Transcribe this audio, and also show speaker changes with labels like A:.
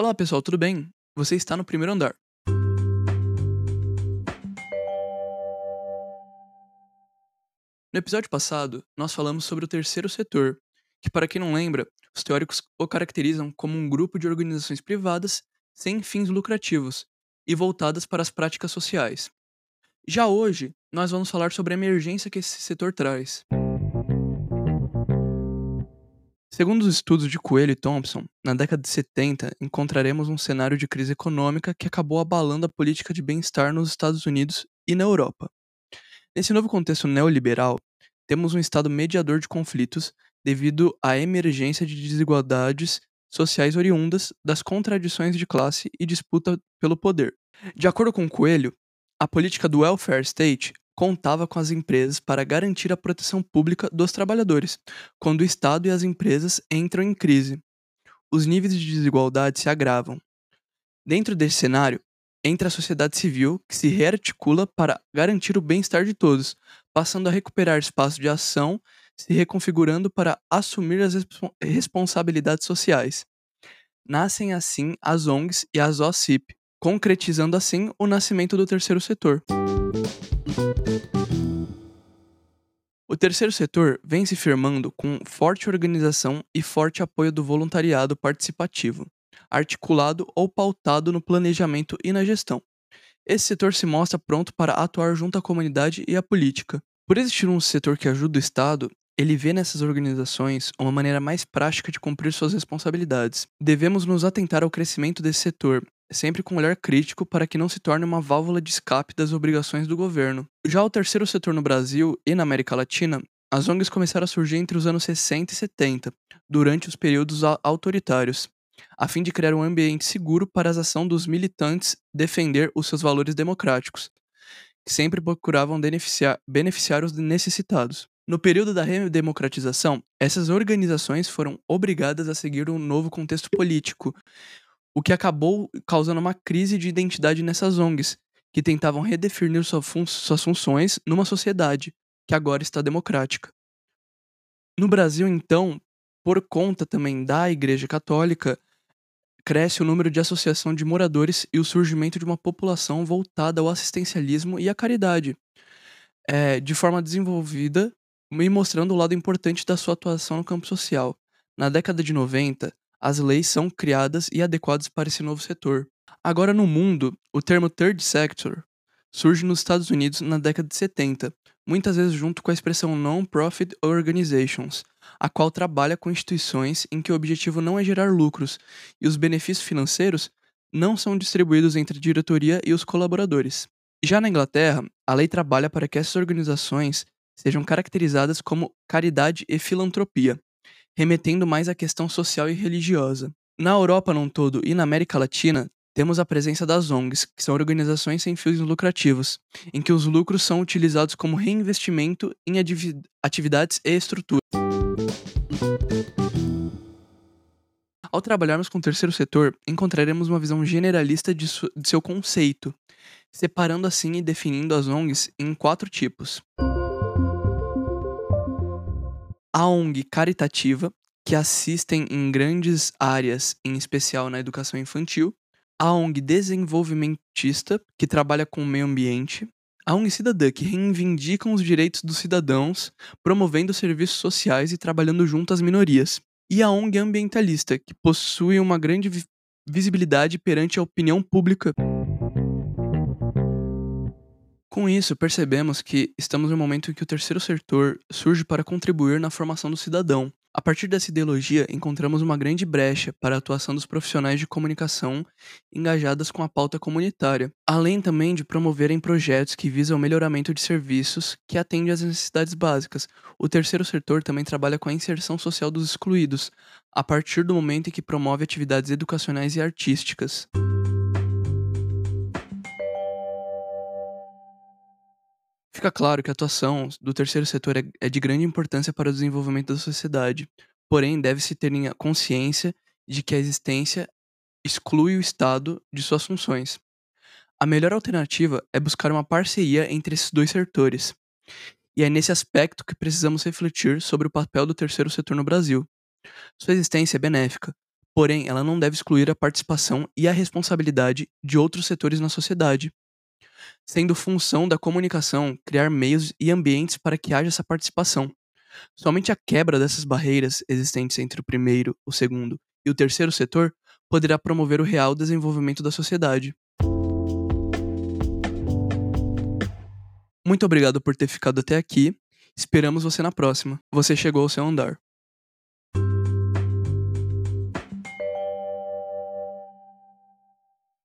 A: Olá pessoal, tudo bem? Você está no primeiro andar. No episódio passado, nós falamos sobre o terceiro setor, que, para quem não lembra, os teóricos o caracterizam como um grupo de organizações privadas sem fins lucrativos e voltadas para as práticas sociais. Já hoje, nós vamos falar sobre a emergência que esse setor traz. Segundo os estudos de Coelho e Thompson, na década de 70 encontraremos um cenário de crise econômica que acabou abalando a política de bem-estar nos Estados Unidos e na Europa. Nesse novo contexto neoliberal, temos um Estado mediador de conflitos devido à emergência de desigualdades sociais oriundas das contradições de classe e disputa pelo poder. De acordo com Coelho, a política do welfare state contava com as empresas para garantir a proteção pública dos trabalhadores, quando o Estado e as empresas entram em crise. Os níveis de desigualdade se agravam. Dentro desse cenário, entra a sociedade civil, que se rearticula para garantir o bem-estar de todos, passando a recuperar espaço de ação, se reconfigurando para assumir as responsabilidades sociais. Nascem assim as ONGs e as OCIP, concretizando assim o nascimento do terceiro setor. O terceiro setor vem se firmando com forte organização e forte apoio do voluntariado participativo, articulado ou pautado no planejamento e na gestão. Esse setor se mostra pronto para atuar junto à comunidade e à política. Por existir um setor que ajuda o Estado, ele vê nessas organizações uma maneira mais prática de cumprir suas responsabilidades. Devemos nos atentar ao crescimento desse setor sempre com um olhar crítico para que não se torne uma válvula de escape das obrigações do governo. Já o terceiro setor no Brasil e na América Latina, as ONGs começaram a surgir entre os anos 60 e 70, durante os períodos autoritários, a fim de criar um ambiente seguro para a ação dos militantes defender os seus valores democráticos, que sempre procuravam beneficiar, beneficiar os necessitados. No período da redemocratização, essas organizações foram obrigadas a seguir um novo contexto político, o que acabou causando uma crise de identidade nessas ONGs, que tentavam redefinir sua fun suas funções numa sociedade que agora está democrática. No Brasil, então, por conta também da Igreja Católica, cresce o número de associação de moradores e o surgimento de uma população voltada ao assistencialismo e à caridade, é, de forma desenvolvida e mostrando o lado importante da sua atuação no campo social. Na década de 90, as leis são criadas e adequadas para esse novo setor. Agora, no mundo, o termo third sector surge nos Estados Unidos na década de 70, muitas vezes junto com a expressão non-profit organizations, a qual trabalha com instituições em que o objetivo não é gerar lucros e os benefícios financeiros não são distribuídos entre a diretoria e os colaboradores. Já na Inglaterra, a lei trabalha para que essas organizações sejam caracterizadas como caridade e filantropia, remetendo mais à questão social e religiosa. Na Europa num todo e na América Latina, temos a presença das ONGs, que são organizações sem fins lucrativos, em que os lucros são utilizados como reinvestimento em atividades e estruturas. Ao trabalharmos com o terceiro setor, encontraremos uma visão generalista de, de seu conceito, separando assim e definindo as ONGs em quatro tipos a ONG caritativa, que assistem em grandes áreas, em especial na educação infantil, a ONG desenvolvimentista, que trabalha com o meio ambiente, a ONG cidadã, que reivindicam os direitos dos cidadãos, promovendo serviços sociais e trabalhando junto às minorias, e a ONG ambientalista, que possui uma grande visibilidade perante a opinião pública. Com isso, percebemos que estamos um momento em que o terceiro setor surge para contribuir na formação do cidadão. A partir dessa ideologia, encontramos uma grande brecha para a atuação dos profissionais de comunicação engajadas com a pauta comunitária, além também de promoverem projetos que visam o melhoramento de serviços que atendem às necessidades básicas. O terceiro setor também trabalha com a inserção social dos excluídos, a partir do momento em que promove atividades educacionais e artísticas. Fica claro que a atuação do terceiro setor é, é de grande importância para o desenvolvimento da sociedade, porém deve-se ter consciência de que a existência exclui o Estado de suas funções. A melhor alternativa é buscar uma parceria entre esses dois setores. E é nesse aspecto que precisamos refletir sobre o papel do terceiro setor no Brasil. Sua existência é benéfica, porém ela não deve excluir a participação e a responsabilidade de outros setores na sociedade, sendo função da comunicação criar meios e ambientes para que haja essa participação. Somente a quebra dessas barreiras existentes entre o primeiro, o segundo e o terceiro setor poderá promover o real desenvolvimento da sociedade. Muito obrigado por ter ficado até aqui. Esperamos você na próxima. Você chegou ao seu andar.